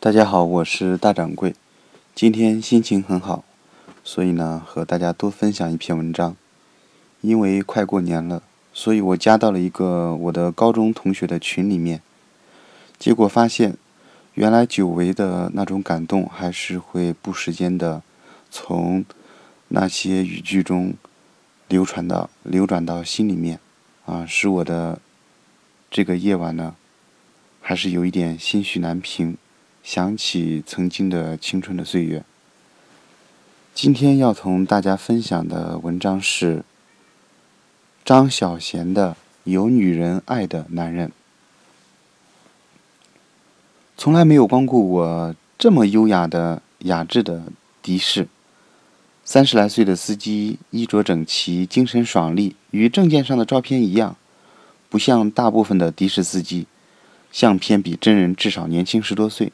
大家好，我是大掌柜。今天心情很好，所以呢，和大家多分享一篇文章。因为快过年了，所以我加到了一个我的高中同学的群里面。结果发现，原来久违的那种感动，还是会不时间的从那些语句中流传到、流转到心里面，啊，使我的这个夜晚呢，还是有一点心绪难平。想起曾经的青春的岁月。今天要同大家分享的文章是张小娴的《有女人爱的男人》。从来没有光顾我这么优雅的雅致的的士。三十来岁的司机，衣着整齐，精神爽利，与证件上的照片一样，不像大部分的的士司机，相片比真人至少年轻十多岁。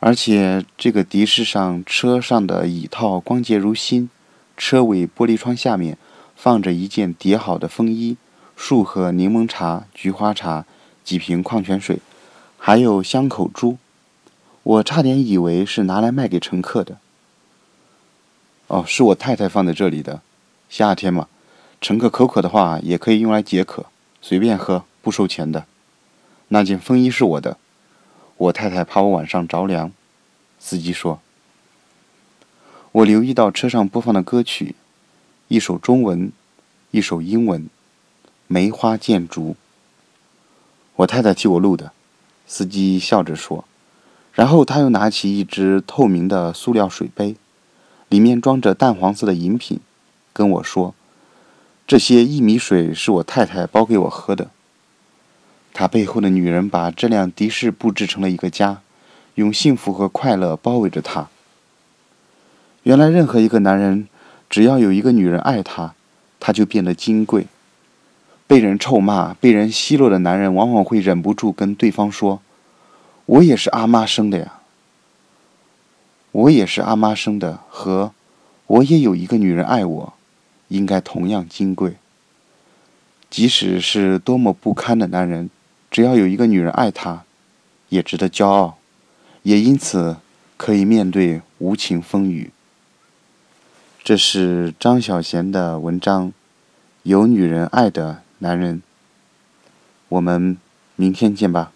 而且这个的士上车上的椅套光洁如新，车尾玻璃窗下面放着一件叠好的风衣、数盒柠檬茶、菊花茶、几瓶矿泉水，还有香口珠。我差点以为是拿来卖给乘客的。哦，是我太太放在这里的。夏天嘛，乘客口渴的话也可以用来解渴，随便喝，不收钱的。那件风衣是我的。我太太怕我晚上着凉，司机说。我留意到车上播放的歌曲，一首中文，一首英文，《梅花剑竹》。我太太替我录的，司机笑着说。然后他又拿起一只透明的塑料水杯，里面装着淡黄色的饮品，跟我说：“这些薏米水是我太太包给我喝的。”他背后的女人把这辆的士布置成了一个家，用幸福和快乐包围着他。原来，任何一个男人，只要有一个女人爱他，他就变得金贵。被人臭骂、被人奚落的男人，往往会忍不住跟对方说：“我也是阿妈生的呀，我也是阿妈生的。”和“我也有一个女人爱我，应该同样金贵。”即使是多么不堪的男人。只要有一个女人爱他，也值得骄傲，也因此可以面对无情风雨。这是张小娴的文章，《有女人爱的男人》。我们明天见吧。